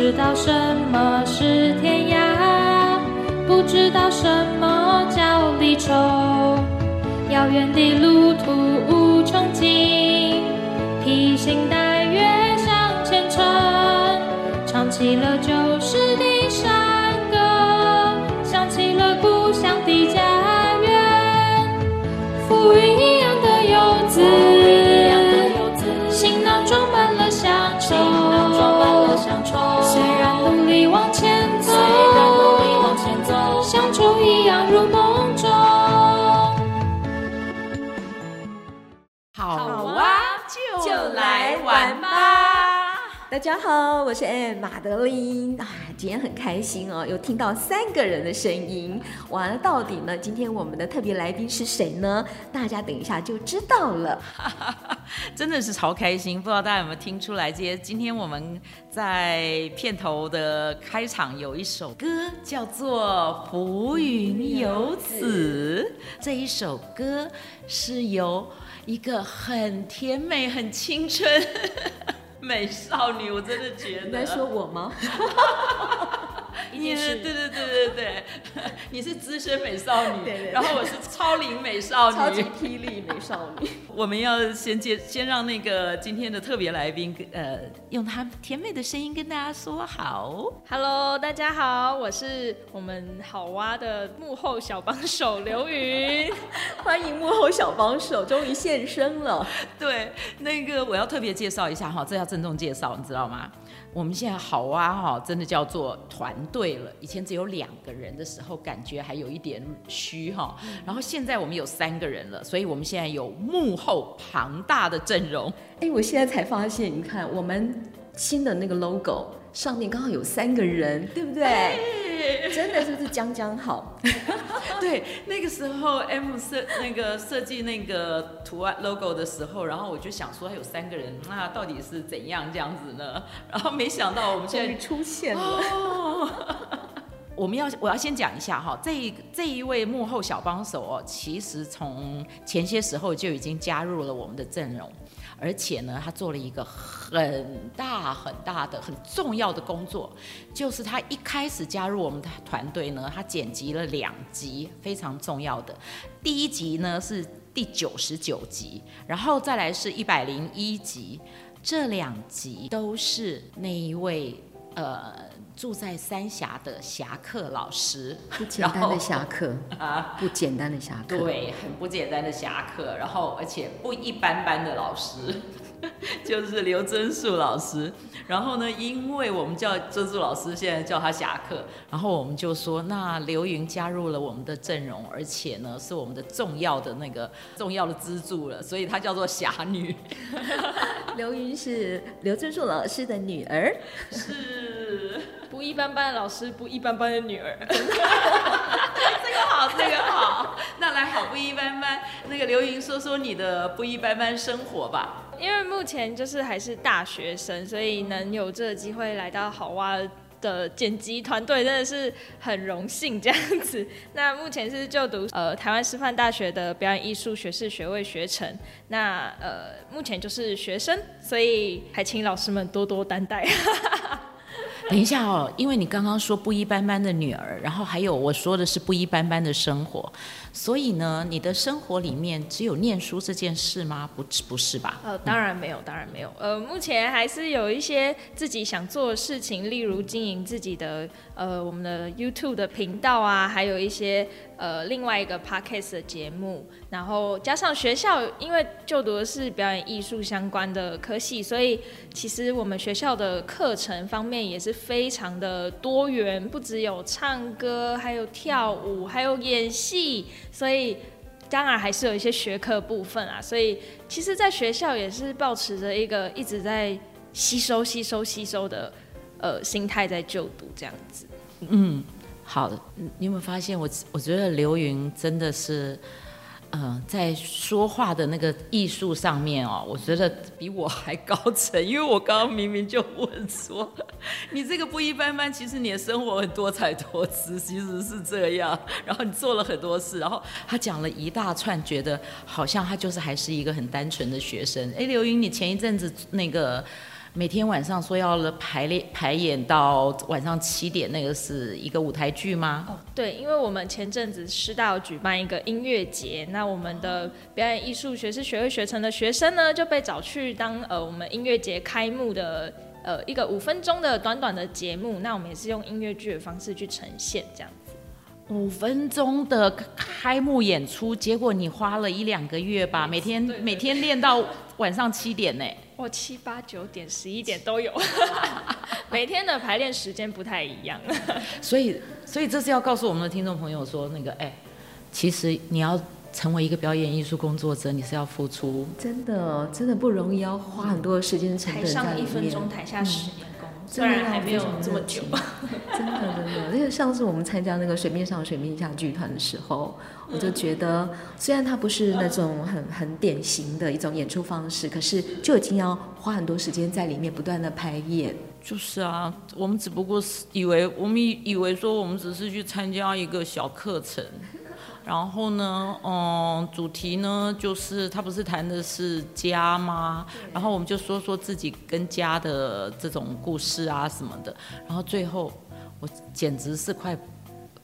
知道什么是天涯，不知道什么叫离愁。遥远的路途无穷尽，披星戴月向前程，唱起了旧大家好，我是 ann 马德琳啊，今天很开心哦，又听到三个人的声音。完了，到底呢？今天我们的特别来宾是谁呢？大家等一下就知道了。真的是超开心，不知道大家有没有听出来？这些今天我们在片头的开场有一首歌，叫做《浮云游子》。这一首歌是由一个很甜美、很青春。美少女，我真的觉得你在说我吗？你是对对对对对，你是资深美少女，对对对，然后我是超龄美少女，超级霹雳美少女。我们要先接，先让那个今天的特别来宾，呃，用他甜美的声音跟大家说好。Hello，大家好，我是我们好哇的幕后小帮手刘云，欢迎幕后小帮手终于现身了。对，那个我要特别介绍一下哈，这要郑重介绍，你知道吗？我们现在好啊哈，真的叫做团队了。以前只有两个人的时候，感觉还有一点虚哈。然后现在我们有三个人了，所以我们现在有幕后庞大的阵容。哎，我现在才发现，你看我们新的那个 logo 上面刚好有三个人，对不对？真的是不是将将好？对，那个时候 M 设那个设计那个图案 logo 的时候，然后我就想说，还有三个人，那到底是怎样这样子呢？然后没想到我们现在出现了。哦、我们要我要先讲一下哈，这一这一位幕后小帮手哦，其实从前些时候就已经加入了我们的阵容。而且呢，他做了一个很大很大的很重要的工作，就是他一开始加入我们的团队呢，他剪辑了两集非常重要的。第一集呢是第九十九集，然后再来是一百零一集，这两集都是那一位呃。住在三峡的侠客老师，不简单的侠客啊，不简单的侠客，对，很不简单的侠客，然后而且不一般般的老师，就是刘真树老师。然后呢，因为我们叫真树老师，现在叫他侠客，然后我们就说，那刘云加入了我们的阵容，而且呢是我们的重要的那个重要的支柱了，所以她叫做侠女。刘云是刘真树老师的女儿，是。不一般般的老师，不一般般的女儿。这个好，这个好。那来好不一般般，那个刘云说说你的不一般般生活吧。因为目前就是还是大学生，所以能有这个机会来到好哇的剪辑团队，真的是很荣幸这样子。那目前是就读呃台湾师范大学的表演艺术学士学位学程。那呃目前就是学生，所以还请老师们多多担待。等一下哦，因为你刚刚说不一般般的女儿，然后还有我说的是不一般般的生活，所以呢，你的生活里面只有念书这件事吗？不，不是吧？呃，当然没有，当然没有。呃，目前还是有一些自己想做的事情，例如经营自己的呃我们的 YouTube 的频道啊，还有一些呃另外一个 podcast 的节目，然后加上学校，因为就读的是表演艺术相关的科系，所以其实我们学校的课程方面也是非常的多元，不只有唱歌，还有跳舞，还有演戏，所以当然还是有一些学科部分啊。所以其实，在学校也是抱持着一个一直在吸收、吸收、吸收的呃心态在就读这样子。嗯，好。你有没有发现我？我觉得刘云真的是，呃，在说话的那个艺术上面哦，我觉得比我还高层。因为我刚刚明明就问说，你这个不一般般，其实你的生活很多彩多姿，其实是这样。然后你做了很多事，然后他讲了一大串，觉得好像他就是还是一个很单纯的学生。哎，刘云，你前一阵子那个。每天晚上说要了排练排演到晚上七点，那个是一个舞台剧吗？哦，对，因为我们前阵子师大有举办一个音乐节，那我们的表演艺术学士学位学成的学生呢，就被找去当呃我们音乐节开幕的呃一个五分钟的短短的节目，那我们也是用音乐剧的方式去呈现这样子。五分钟的开幕演出，结果你花了一两个月吧，每天每天练到晚上七点呢。我七八九点十一点都有，每天的排练时间不太一样，所以所以这是要告诉我们的听众朋友说，那个哎，其实你要成为一个表演艺术工作者，你是要付出，真的真的不容易，要花很多的时间。台上一分钟，台下十年。虽然还没有这么久，真的真的，那个上次我们参加那个水面上水面下剧团的时候，我就觉得，虽然它不是那种很很典型的一种演出方式，可是就已经要花很多时间在里面不断的排演。就是啊，我们只不过是以为，我们以为说我们只是去参加一个小课程。然后呢，嗯，主题呢就是他不是谈的是家吗？然后我们就说说自己跟家的这种故事啊什么的。然后最后我简直是快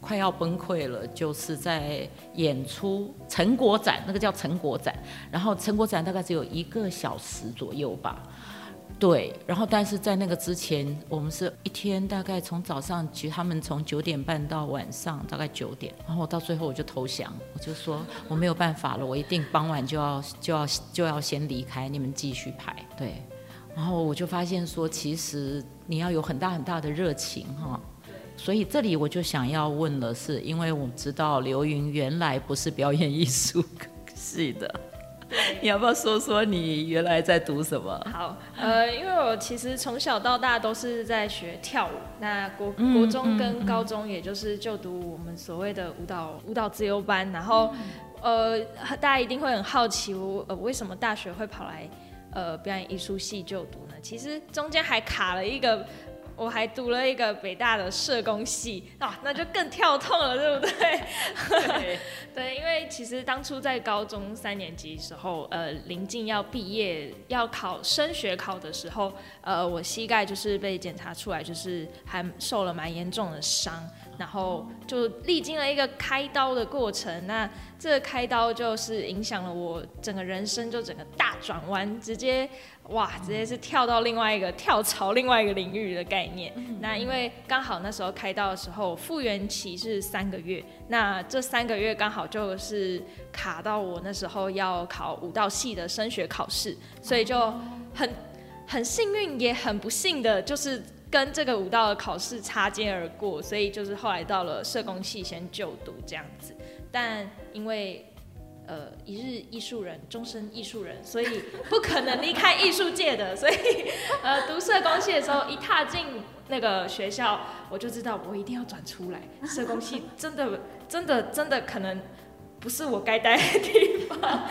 快要崩溃了，就是在演出成果展，那个叫成果展。然后成果展大概只有一个小时左右吧。对，然后但是在那个之前，我们是一天大概从早上，其实他们从九点半到晚上大概九点，然后我到最后我就投降，我就说我没有办法了，我一定傍晚就要就要 就要先离开，你们继续排。对，然后我就发现说，其实你要有很大很大的热情哈，所以这里我就想要问的是，因为我知道刘云原来不是表演艺术系 的。你要不要说说你原来在读什么？好，呃，因为我其实从小到大都是在学跳舞，那国国中跟高中也就是就读我们所谓的舞蹈舞蹈自由班，然后，呃，大家一定会很好奇我呃为什么大学会跑来呃表演艺术系就读呢？其实中间还卡了一个。我还读了一个北大的社工系啊，那就更跳痛了，对不对？对，因为其实当初在高中三年级时候，呃，临近要毕业要考升学考的时候，呃，我膝盖就是被检查出来，就是还受了蛮严重的伤。然后就历经了一个开刀的过程，那这个开刀就是影响了我整个人生，就整个大转弯，直接哇，直接是跳到另外一个跳槽另外一个领域的概念。那因为刚好那时候开刀的时候复原期是三个月，那这三个月刚好就是卡到我那时候要考舞蹈系的升学考试，所以就很很幸运也很不幸的就是。跟这个舞蹈的考试擦肩而过，所以就是后来到了社工系先就读这样子。但因为呃一日艺术人，终身艺术人，所以不可能离开艺术界的。所以呃读社工系的时候，一踏进那个学校，我就知道我一定要转出来。社工系真的真的真的可能不是我该待的地方。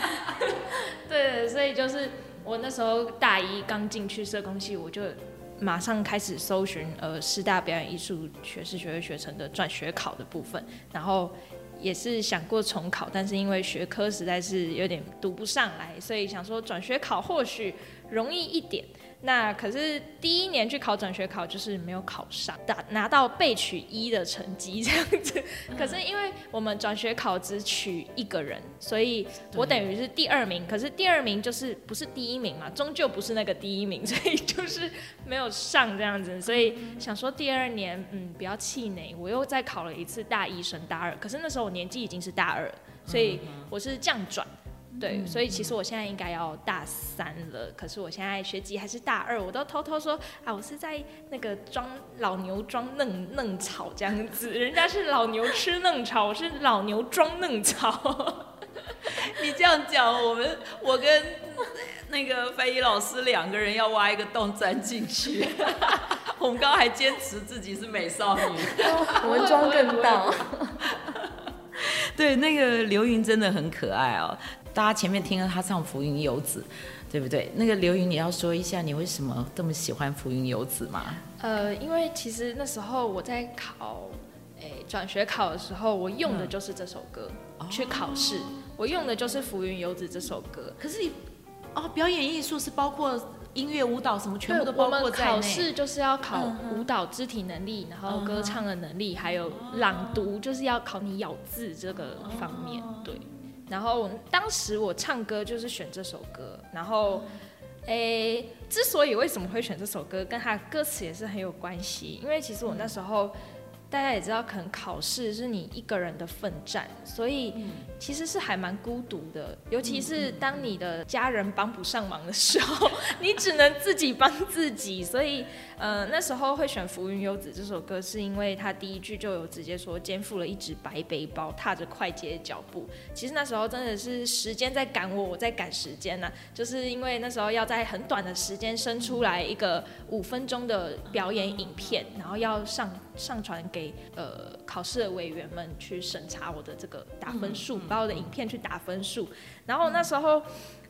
对，所以就是我那时候大一刚进去社工系，我就。马上开始搜寻呃师大表演艺术学士学位学程的转学考的部分，然后也是想过重考，但是因为学科实在是有点读不上来，所以想说转学考或许容易一点。那可是第一年去考转学考，就是没有考上，打拿到被取一的成绩这样子。可是因为我们转学考只取一个人，所以我等于是第二名。可是第二名就是不是第一名嘛，终究不是那个第一名，所以就是没有上这样子。所以想说第二年，嗯，不要气馁，我又再考了一次大一升大二。可是那时候我年纪已经是大二，所以我是降转。对，所以其实我现在应该要大三了，可是我现在学籍还是大二，我都偷偷说啊，我是在那个装老牛装嫩嫩草这样子，人家是老牛吃嫩草，我是老牛装嫩草。你这样讲，我们我跟那个翻译老师两个人要挖一个洞钻进去。我们刚刚还坚持自己是美少女，我们装更大。对，那个刘云真的很可爱哦。大家前面听了他唱《浮云游子》，对不对？那个刘云，你要说一下你为什么这么喜欢《浮云游子》吗？呃，因为其实那时候我在考，诶，转学考的时候，我用的就是这首歌、嗯、去考试，哦、我用的就是《浮云游子》这首歌。可是你，哦，表演艺术是包括音乐、舞蹈什么，全部都包括在内。考试就是要考舞蹈肢体能力，然后歌唱的能力，还有朗读，就是要考你咬字这个方面，对。然后当时我唱歌就是选这首歌，然后，诶，之所以为什么会选这首歌，跟他歌词也是很有关系，因为其实我那时候。大家也知道，可能考试是你一个人的奋战，所以其实是还蛮孤独的。尤其是当你的家人帮不上忙的时候，你只能自己帮自己。所以，呃，那时候会选《浮云游子》这首歌，是因为他第一句就有直接说肩负了一只白背包，踏着快捷的脚步。其实那时候真的是时间在赶我，我在赶时间呢、啊，就是因为那时候要在很短的时间生出来一个五分钟的表演影片，然后要上。上传给呃考试的委员们去审查我的这个打分数，把我的影片去打分数。然后那时候，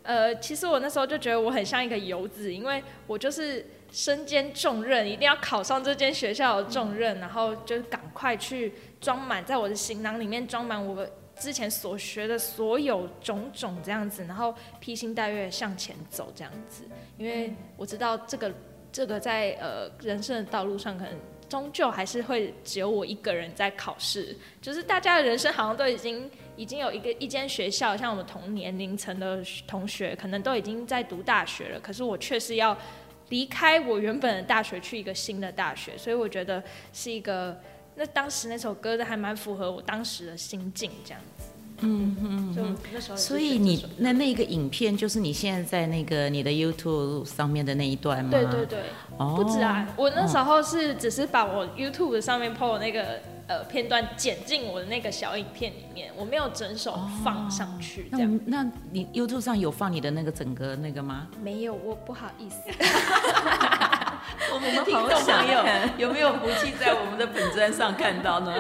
呃，其实我那时候就觉得我很像一个游子，因为我就是身兼重任，一定要考上这间学校的重任，然后就赶快去装满，在我的行囊里面装满我之前所学的所有种种这样子，然后披星戴月向前走这样子，因为我知道这个这个在呃人生的道路上可能。终究还是会只有我一个人在考试，就是大家的人生好像都已经已经有一个一间学校，像我们同年龄层的同学，可能都已经在读大学了，可是我却是要离开我原本的大学去一个新的大学，所以我觉得是一个，那当时那首歌都还蛮符合我当时的心境这样子。嗯嗯，就那时候，所以你那那个影片就是你现在在那个你的 YouTube 上面的那一段吗？对对对，哦，不止啊，我那时候是只是把我 YouTube 上面 PO 的那个呃片段剪进我的那个小影片里面，我没有整首放上去。这样，那你 YouTube 上有放你的那个整个那个吗？没有，我不好意思。我们的听众朋友有没有福气在我们的本专上看到呢？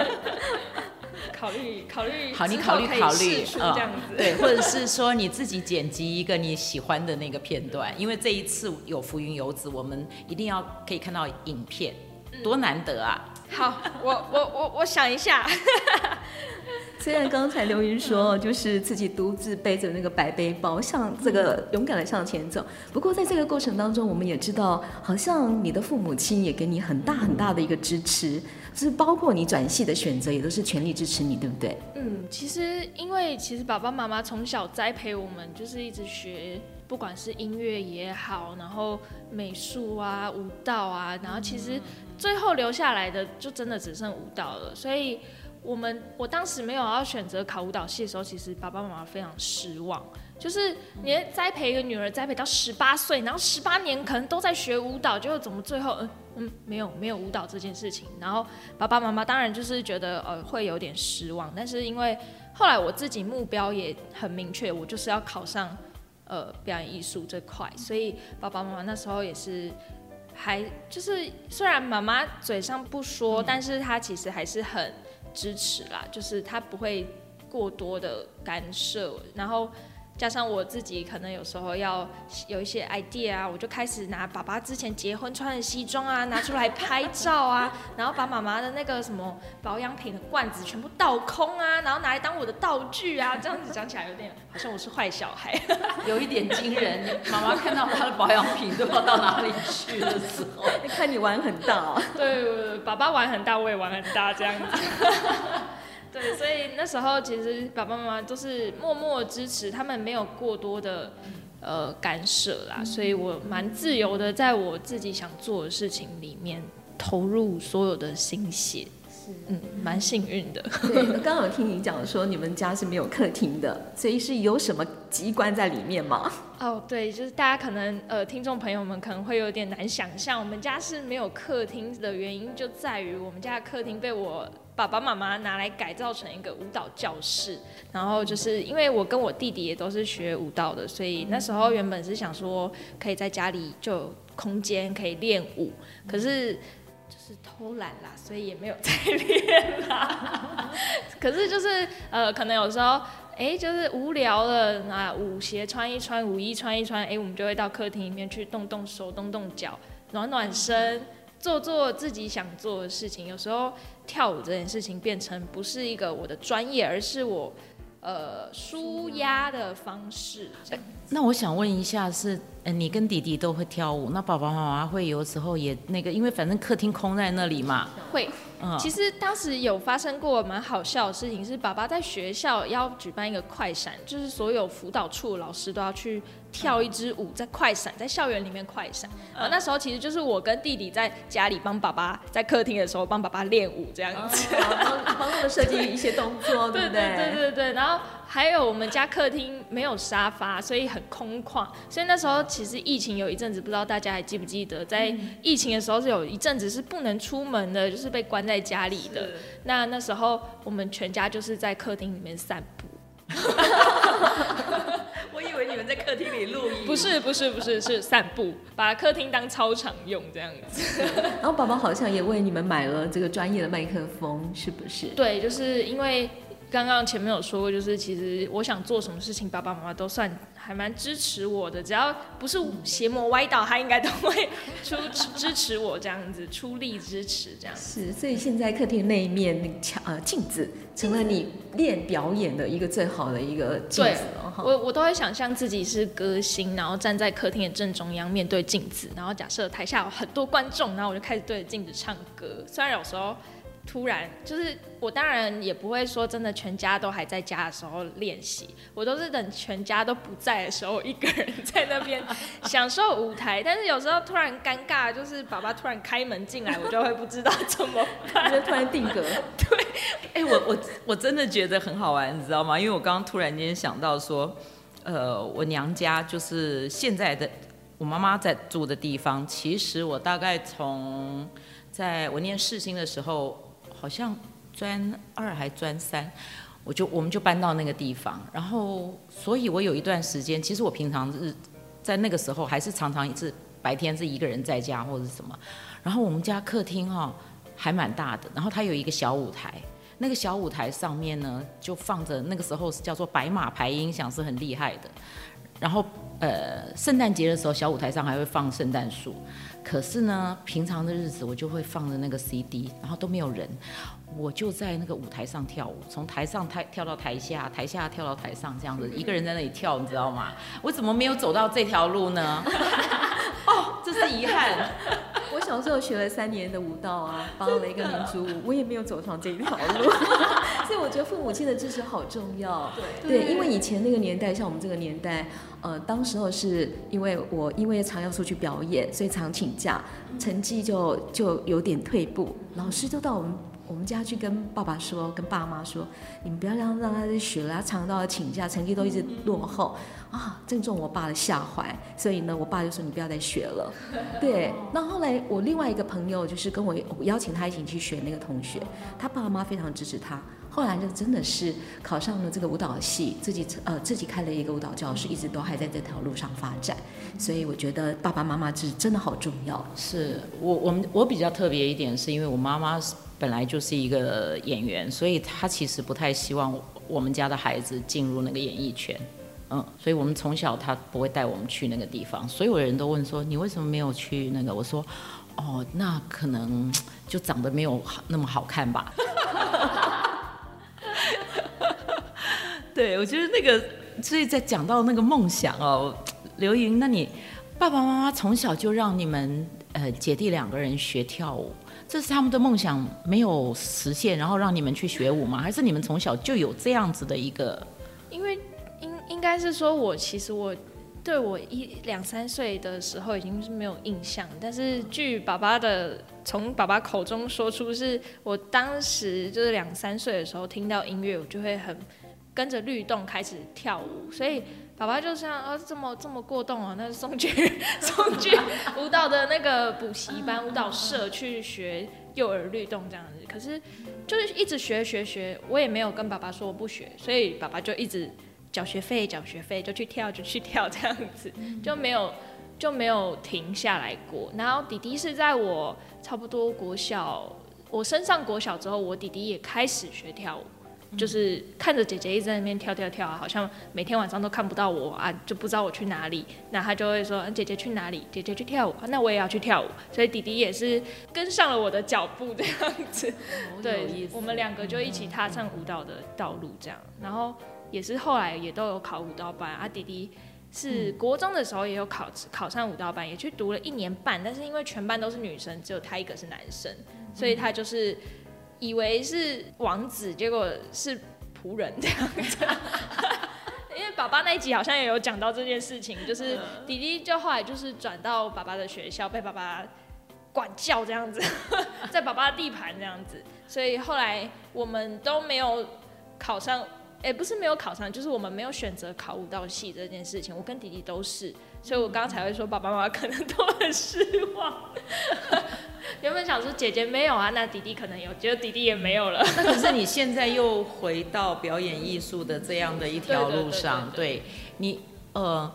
考虑考虑，好，你考虑考虑，这样子，嗯，对，或者是说你自己剪辑一个你喜欢的那个片段，因为这一次有浮云游子，我们一定要可以看到影片，多难得啊！好，我我我我想一下。虽然刚才刘云说，就是自己独自背着那个白背包，向这个勇敢的向前走。不过在这个过程当中，我们也知道，好像你的父母亲也给你很大很大的一个支持，就是包括你转系的选择，也都是全力支持你，对不对？嗯，其实因为其实爸爸妈妈从小栽培我们，就是一直学，不管是音乐也好，然后美术啊、舞蹈啊，然后其实最后留下来的就真的只剩舞蹈了，所以。我们我当时没有要选择考舞蹈系的时候，其实爸爸妈妈非常失望。就是你栽培一个女儿，栽培到十八岁，然后十八年可能都在学舞蹈，结果怎么最后嗯嗯没有没有舞蹈这件事情？然后爸爸妈妈当然就是觉得呃会有点失望。但是因为后来我自己目标也很明确，我就是要考上呃表演艺术这块，所以爸爸妈妈那时候也是还就是虽然妈妈嘴上不说，但是她其实还是很。支持啦，就是她不会过多的干涉，然后加上我自己可能有时候要有一些 idea 啊，我就开始拿爸爸之前结婚穿的西装啊拿出来拍照啊，然后把妈妈的那个什么保养品的罐子全部倒空啊，然后拿来当我的道具啊，这样子讲起来有点好像我是坏小孩，有一点惊人。妈妈看到她的保养品都不知道到哪里去的时候，看你玩很大哦。对，爸爸玩很大，我也玩很大，这样子。对，所以那时候其实爸爸妈妈都是默默支持，他们没有过多的呃干涉啦，所以我蛮自由的，在我自己想做的事情里面投入所有的心血，是嗯，蛮幸运的。对，刚刚有听你讲说你们家是没有客厅的，所以是有什么机关在里面吗？哦，对，就是大家可能呃听众朋友们可能会有点难想象，我们家是没有客厅的原因就在于我们家的客厅被我。爸爸妈妈拿来改造成一个舞蹈教室，然后就是因为我跟我弟弟也都是学舞蹈的，所以那时候原本是想说可以在家里就有空间可以练舞，可是就是偷懒啦，所以也没有再练啦。可是就是呃，可能有时候哎，就是无聊了，那舞鞋穿一穿，舞衣穿一穿，哎，我们就会到客厅里面去动动手，动动脚，暖暖身。做做自己想做的事情，有时候跳舞这件事情变成不是一个我的专业，而是我呃舒压的方式。那我想问一下是。你跟弟弟都会跳舞，那爸爸妈妈会有时候也那个，因为反正客厅空在那里嘛。会，嗯，其实当时有发生过蛮好笑的事情，是爸爸在学校要举办一个快闪，就是所有辅导处老师都要去跳一支舞，在快闪，在校园里面快闪。啊，那时候其实就是我跟弟弟在家里帮爸爸在客厅的时候帮爸爸练舞这样子，帮帮他们设计一些动作，对不对？对对对对，然后。还有我们家客厅没有沙发，所以很空旷。所以那时候其实疫情有一阵子，不知道大家还记不记得，在疫情的时候是有一阵子是不能出门的，就是被关在家里的。那那时候我们全家就是在客厅里面散步。我以为你们在客厅里录音。不是不是不是是散步，把客厅当操场用这样子。然后宝宝好像也为你们买了这个专业的麦克风，是不是？对，就是因为。刚刚前面有说过，就是其实我想做什么事情，爸爸妈妈都算还蛮支持我的。只要不是邪魔歪道，他应该都会出支持我这样子，出力支持这样子。是，所以现在客厅那一面那个墙呃镜子，成了你练表演的一个最好的一个镜子。对，我我都会想象自己是歌星，然后站在客厅的正中央，面对镜子，然后假设台下有很多观众，然后我就开始对着镜子唱歌。虽然有时候。突然，就是我当然也不会说真的，全家都还在家的时候练习，我都是等全家都不在的时候，一个人在那边享受舞台。但是有时候突然尴尬，就是爸爸突然开门进来，我就会不知道怎么办，就突然定格。对，哎、我我我真的觉得很好玩，你知道吗？因为我刚刚突然间想到说，呃，我娘家就是现在的我妈妈在住的地方，其实我大概从在我念世新的时候。好像专二还专三，我就我们就搬到那个地方，然后，所以我有一段时间，其实我平常是在那个时候还是常常是白天是一个人在家或者什么，然后我们家客厅哈还蛮大的，然后它有一个小舞台，那个小舞台上面呢就放着那个时候是叫做白马牌音响，是很厉害的，然后呃圣诞节的时候小舞台上还会放圣诞树。可是呢，平常的日子我就会放着那个 CD，然后都没有人，我就在那个舞台上跳舞，从台上台跳到台下，台下跳到台上，这样子一个人在那里跳，你知道吗？我怎么没有走到这条路呢？哦，这是遗憾。我小时候学了三年的舞蹈啊，包了一个民族舞，我也没有走上这一条路，所以我觉得父母亲的支持好重要。对，对，因为以前那个年代，像我们这个年代，呃，当时候是因为我因为常要出去表演，所以常请假，成绩就就有点退步，老师就到我们。我们家去跟爸爸说，跟爸妈说，你们不要让让他学了，他常常都要请假，成绩都一直落后啊，正中我爸的下怀。所以呢，我爸就说你不要再学了。对，那后来我另外一个朋友就是跟我，我邀请他一起去学那个同学，他爸妈非常支持他。后来就真的是考上了这个舞蹈系，自己呃自己开了一个舞蹈教室，一直都还在这条路上发展。所以我觉得爸爸妈妈是真的好重要。是我我们我比较特别一点，是因为我妈妈本来就是一个演员，所以他其实不太希望我们家的孩子进入那个演艺圈。嗯，所以我们从小他不会带我们去那个地方。所有人都问说，你为什么没有去那个？我说，哦，那可能就长得没有那么好看吧。对，我觉得那个，所以在讲到那个梦想哦，刘莹，那你爸爸妈妈从小就让你们呃姐弟两个人学跳舞，这是他们的梦想没有实现，然后让你们去学舞吗？还是你们从小就有这样子的一个？因为。应应该是说，我其实我对我一两三岁的时候已经是没有印象，但是据爸爸的从爸爸口中说出，是我当时就是两三岁的时候听到音乐，我就会很跟着律动开始跳舞，所以爸爸就像啊这么这么过动啊，那是送去 送去舞蹈的那个补习班舞蹈社去学幼儿律动这样子，可是就是一直学学学，我也没有跟爸爸说我不学，所以爸爸就一直。缴学费，缴学费就去跳，就去跳，这样子就没有就没有停下来过。然后弟弟是在我差不多国小，我升上国小之后，我弟弟也开始学跳舞，就是看着姐姐一直在那边跳跳跳，啊好像每天晚上都看不到我啊，就不知道我去哪里。那他就会说：“姐姐去哪里？姐姐去跳舞，那我也要去跳舞。”所以弟弟也是跟上了我的脚步，这样子。对，我们两个就一起踏上舞蹈的道路，这样，然后。也是后来也都有考舞蹈班，啊弟弟是国中的时候也有考考上舞蹈班，也去读了一年半，但是因为全班都是女生，只有他一个是男生，所以他就是以为是王子，结果是仆人这样子。因为爸爸那一集好像也有讲到这件事情，就是弟弟就后来就是转到爸爸的学校，被爸爸管教这样子，在爸爸的地盘这样子，所以后来我们都没有考上。也不是没有考上，就是我们没有选择考舞蹈系这件事情。我跟弟弟都是，所以我刚刚才会说爸爸妈妈可能都很失望。想说姐姐没有啊，那弟弟可能有，觉得弟弟也没有了。那可是你现在又回到表演艺术的这样的一条路上，对你呃，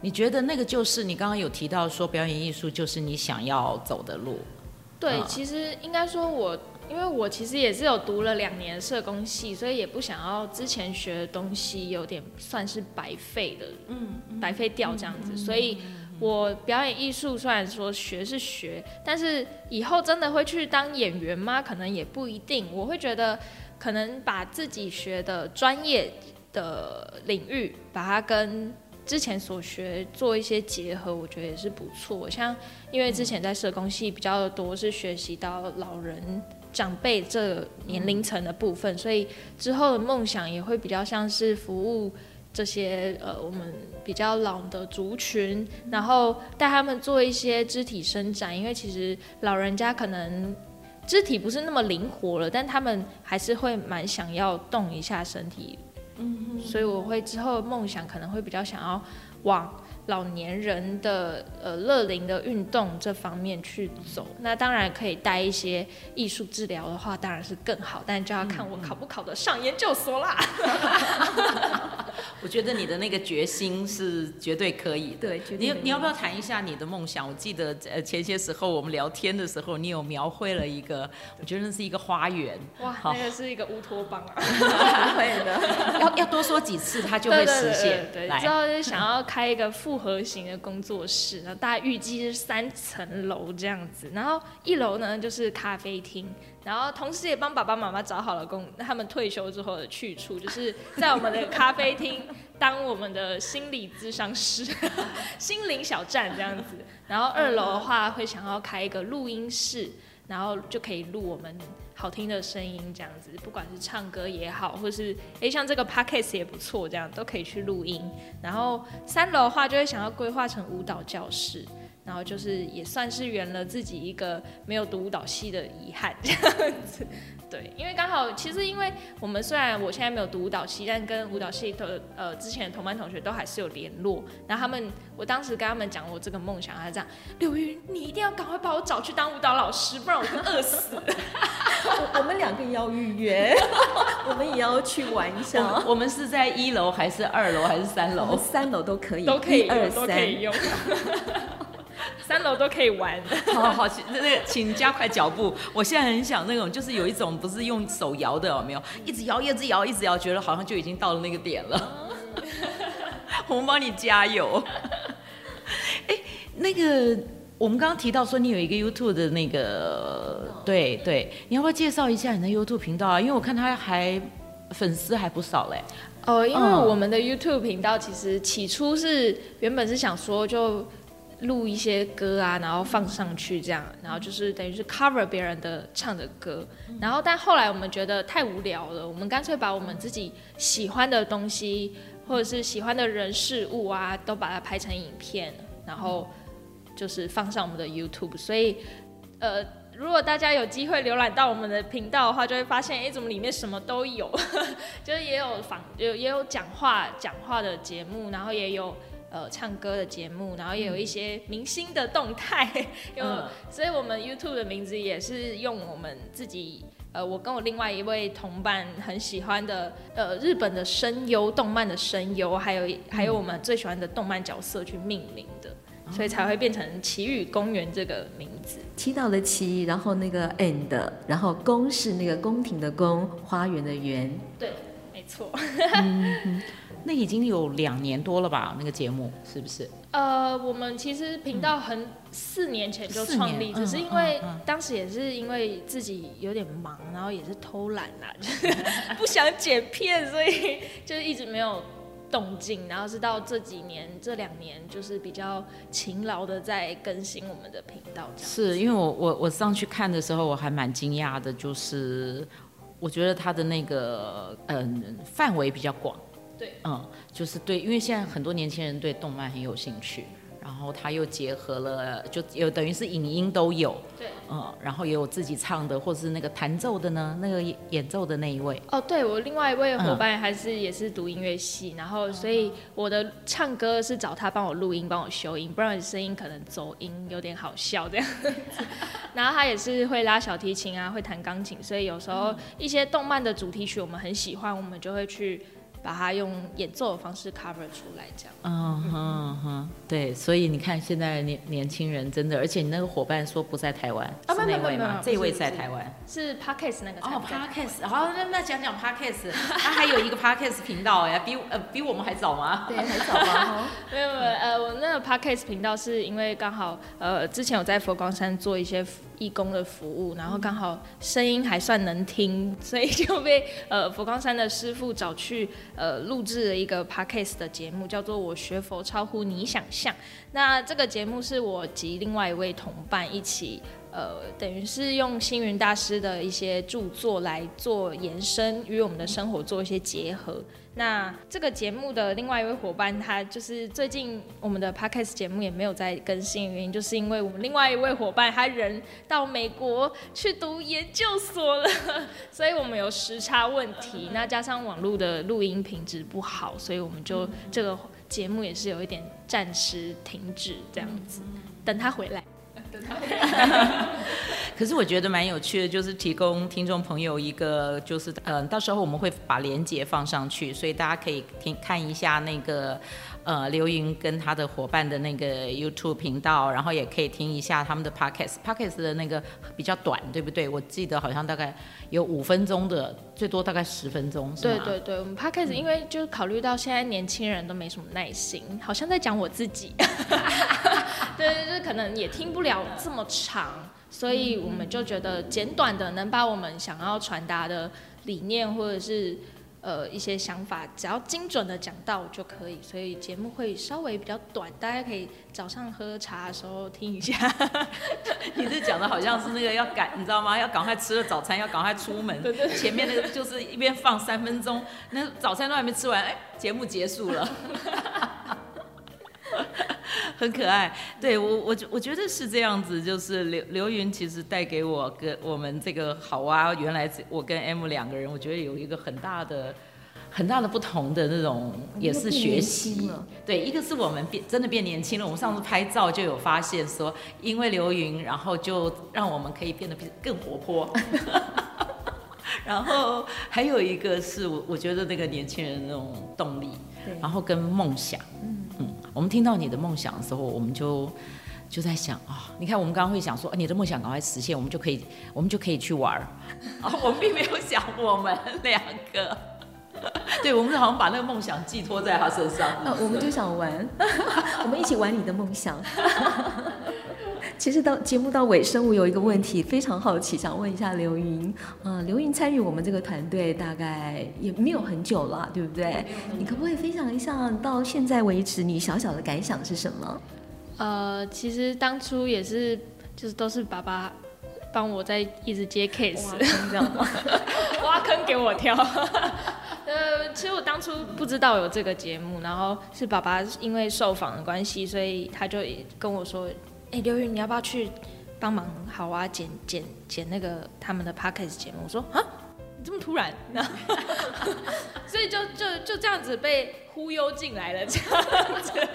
你觉得那个就是你刚刚有提到说表演艺术就是你想要走的路？对，呃、其实应该说我。因为我其实也是有读了两年社工系，所以也不想要之前学的东西有点算是白费的，嗯，白费掉这样子。所以，我表演艺术虽然说学是学，但是以后真的会去当演员吗？可能也不一定。我会觉得，可能把自己学的专业的领域，把它跟之前所学做一些结合，我觉得也是不错。像因为之前在社工系比较多是学习到老人。长辈这年龄层的部分，所以之后的梦想也会比较像是服务这些呃我们比较老的族群，然后带他们做一些肢体伸展，因为其实老人家可能肢体不是那么灵活了，但他们还是会蛮想要动一下身体，嗯，所以我会之后的梦想可能会比较想要往。老年人的呃乐龄的运动这方面去走，那当然可以带一些艺术治疗的话，当然是更好，但就要看我考不考得上研究所啦。我觉得你的那个决心是绝对可以的。对，你你要不要谈一下你的梦想？我记得呃前些时候我们聊天的时候，你有描绘了一个，我觉得那是一个花园。哇，那个是一个乌托邦啊。会的，要要多说几次，它就会实现。对，之后就想要开一个复复合型的工作室，然后大概预计是三层楼这样子，然后一楼呢就是咖啡厅，然后同时也帮爸爸妈妈找好了工，他们退休之后的去处，就是在我们的咖啡厅当我们的心理咨商师，心灵小站这样子。然后二楼的话会想要开一个录音室，然后就可以录我们。好听的声音，这样子，不管是唱歌也好，或是诶，像这个 podcast 也不错，这样都可以去录音。然后三楼的话，就会想要规划成舞蹈教室。然后就是也算是圆了自己一个没有读舞蹈系的遗憾，这样子。对，因为刚好其实因为我们虽然我现在没有读舞蹈系，但跟舞蹈系的呃之前的同班同学都还是有联络。然后他们，我当时跟他们讲我这个梦想，他这样，刘云，你一定要赶快把我找去当舞蹈老师，不然我会饿死。我我们两个要预约，我们也要去玩一下。我，我们是在一楼还是二楼还是三楼？三楼都可以，都可以，二三都可以用。三楼都可以玩，好 好，那那请加快脚步。我现在很想那种，就是有一种不是用手摇的，有没有？一直摇，一直摇，一直摇，觉得好像就已经到了那个点了。我们帮你加油。哎，那个我们刚刚提到说你有一个 YouTube 的那个，对对，你要不要介绍一下你的 YouTube 频道啊？因为我看他还粉丝还不少嘞。哦，因为我们的 YouTube 频道其实起初是原本是想说就。录一些歌啊，然后放上去这样，然后就是等于是 cover 别人的唱的歌，然后但后来我们觉得太无聊了，我们干脆把我们自己喜欢的东西，或者是喜欢的人事物啊，都把它拍成影片，然后就是放上我们的 YouTube。所以，呃，如果大家有机会浏览到我们的频道的话，就会发现，哎，怎么里面什么都有，就是也有访，有也有讲话讲话的节目，然后也有。呃，唱歌的节目，然后也有一些明星的动态，有、嗯，所以我们 YouTube 的名字也是用我们自己，呃，我跟我另外一位同伴很喜欢的，呃，日本的声优，动漫的声优，还有还有我们最喜欢的动漫角色去命名的，嗯、所以才会变成奇雨公园这个名字。祈祷的祈，然后那个 and，然后宫是那个宫廷的宫，花园的园。对，没错。嗯那已经有两年多了吧？那个节目是不是？呃，我们其实频道很四年前就创立，只是因为当时也是因为自己有点忙，然后也是偷懒啦，就 是不想剪片，所以就一直没有动静。然后是到这几年这两年，就是比较勤劳的在更新我们的频道。是因为我我我上去看的时候，我还蛮惊讶的，就是我觉得他的那个嗯范围比较广。对，嗯，就是对，因为现在很多年轻人对动漫很有兴趣，然后他又结合了，就有等于是影音都有，对，嗯，然后也有自己唱的，或是那个弹奏的呢，那个演奏的那一位。哦，对，我另外一位伙伴还是也是读音乐系，嗯、然后所以我的唱歌是找他帮我录音，帮我修音，不然声音可能走音有点好笑这样。然后他也是会拉小提琴啊，会弹钢琴，所以有时候一些动漫的主题曲我们很喜欢，我们就会去。把它用演奏的方式 cover 出来，这样。嗯哼哼，对，所以你看现在年年轻人真的，而且你那个伙伴说不在台湾，是那位吗？这位在台湾，是 Podcast 那个。哦，Podcast，好，那那讲讲 Podcast，他还有一个 Podcast 频道呀，比呃比我们还早吗？对，还早吗？没有没有，呃，我那个 Podcast 频道是因为刚好呃之前有在佛光山做一些。义工的服务，然后刚好声音还算能听，所以就被呃佛光山的师傅找去呃录制了一个 podcast 的节目，叫做《我学佛超乎你想象》。那这个节目是我及另外一位同伴一起。呃，等于是用星云大师的一些著作来做延伸，与我们的生活做一些结合。那这个节目的另外一位伙伴，他就是最近我们的 podcast 节目也没有在更新，原因就是因为我们另外一位伙伴他人到美国去读研究所了，所以我们有时差问题。那加上网络的录音品质不好，所以我们就这个节目也是有一点暂时停止这样子，等他回来。可是我觉得蛮有趣的，就是提供听众朋友一个，就是嗯、呃，到时候我们会把连接放上去，所以大家可以听看一下那个呃刘云跟他的伙伴的那个 YouTube 频道，然后也可以听一下他们的 Podcast。Podcast 的那个比较短，对不对？我记得好像大概有五分钟的，最多大概十分钟，是吗？对对对，我们 Podcast 因为就是考虑到现在年轻人都没什么耐心，好像在讲我自己。对，就是可能也听不了这么长，所以我们就觉得简短的能把我们想要传达的理念或者是呃一些想法，只要精准的讲到就可以。所以节目会稍微比较短，大家可以早上喝茶的时候听一下。你是讲的好像是那个要赶，你知道吗？要赶快吃了早餐，要赶快出门。对对。前面那个就是一边放三分钟，那早餐都还没吃完，哎，节目结束了。很可爱，对我我我觉得是这样子，就是刘刘云其实带给我跟我们这个好啊，原来我跟 M 两个人，我觉得有一个很大的很大的不同的那种，也是学习。对，一个是我们变真的变年轻了，我们上次拍照就有发现说，因为刘云，然后就让我们可以变得更活泼。然后还有一个是我我觉得那个年轻人的那种动力，然后跟梦想。嗯，我们听到你的梦想的时候，我们就就在想啊、哦，你看我们刚刚会想说，你的梦想赶快实现，我们就可以，我们就可以去玩儿。啊，我并没有想我们两个，对，我们好像把那个梦想寄托在他身上。啊，我们就想玩，我们一起玩你的梦想。其实到节目到尾声，我有一个问题非常好奇，想问一下刘云。嗯、呃，刘云参与我们这个团队大概也没有很久了，对不对？你可不可以分享一下到现在为止你小小的感想是什么？呃，其实当初也是，就是都是爸爸帮我在一直接 case，这样吗？挖坑给我跳。呃，其实我当初不知道有这个节目，然后是爸爸因为受访的关系，所以他就跟我说。哎，刘芸，你要不要去帮忙？好啊，剪剪剪那个他们的 podcast 节目。我说啊，你这么突然，所以就就就这样子被忽悠进来了，这样子。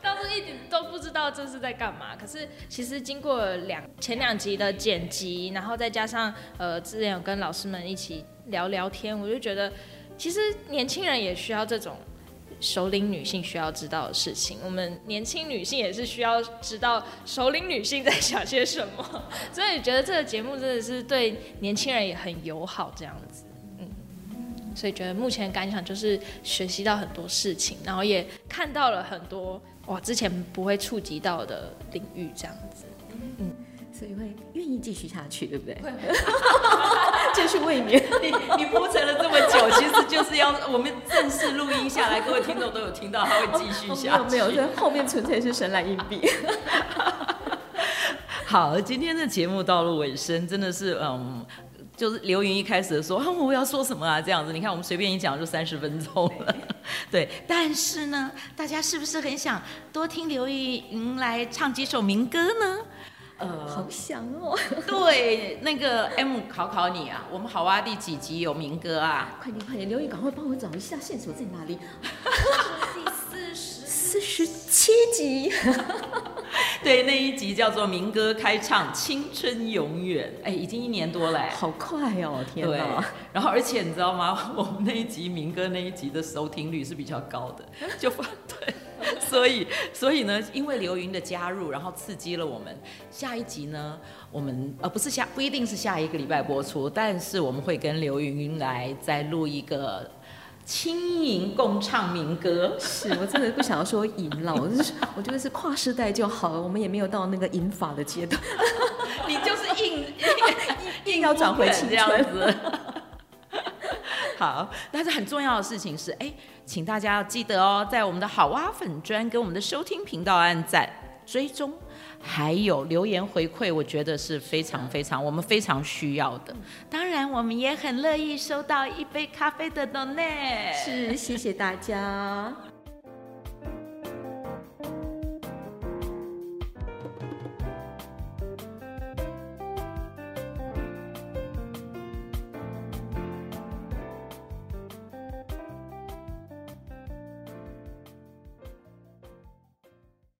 当时一点都不知道这是在干嘛。可是其实经过两前两集的剪辑，然后再加上呃之前有跟老师们一起聊聊天，我就觉得其实年轻人也需要这种。首领女性需要知道的事情，我们年轻女性也是需要知道首领女性在想些什么，所以觉得这个节目真的是对年轻人也很友好，这样子，嗯，所以觉得目前感想就是学习到很多事情，然后也看到了很多哇之前不会触及到的领域，这样子，嗯。所以会愿意继续下去，对不对？会，继续 未免。你你铺陈了这么久，其实就是要我们正式录音下来，各位听众都有听到，他会继续下去。哦、没有没有，这后面纯粹是神来硬币。好，今天的节目到了尾声，真的是嗯，就是刘云一开始说、啊、我要说什么啊这样子，你看我们随便一讲就三十分钟了，对。但是呢，大家是不是很想多听刘芸来唱几首民歌呢？呃，好想哦。对，那个 M 考考你啊，我们好蛙第几集有民歌啊？快点快点，刘宇赶快帮我找一下线索在哪里？第四十四十七集。对，那一集叫做民歌开唱，青春永远。哎，已经一年多了，好快哦，天哪！然后而且你知道吗？我们那一集民歌那一集的收听率是比较高的，就对。所以，所以呢，因为刘云的加入，然后刺激了我们。下一集呢，我们呃不是下，不一定是下一个礼拜播出，但是我们会跟刘云来再录一个轻盈共唱民歌。是我真的不想要说银了，我就是我觉得是跨世代就好了，我们也没有到那个银法的阶段。你就是硬硬硬要转回青春这样子。好，但是很重要的事情是，哎，请大家要记得哦，在我们的好蛙粉专跟我们的收听频道按赞、追踪，还有留言回馈，我觉得是非常非常我们非常需要的。当然，我们也很乐意收到一杯咖啡的 d o。是，谢谢大家。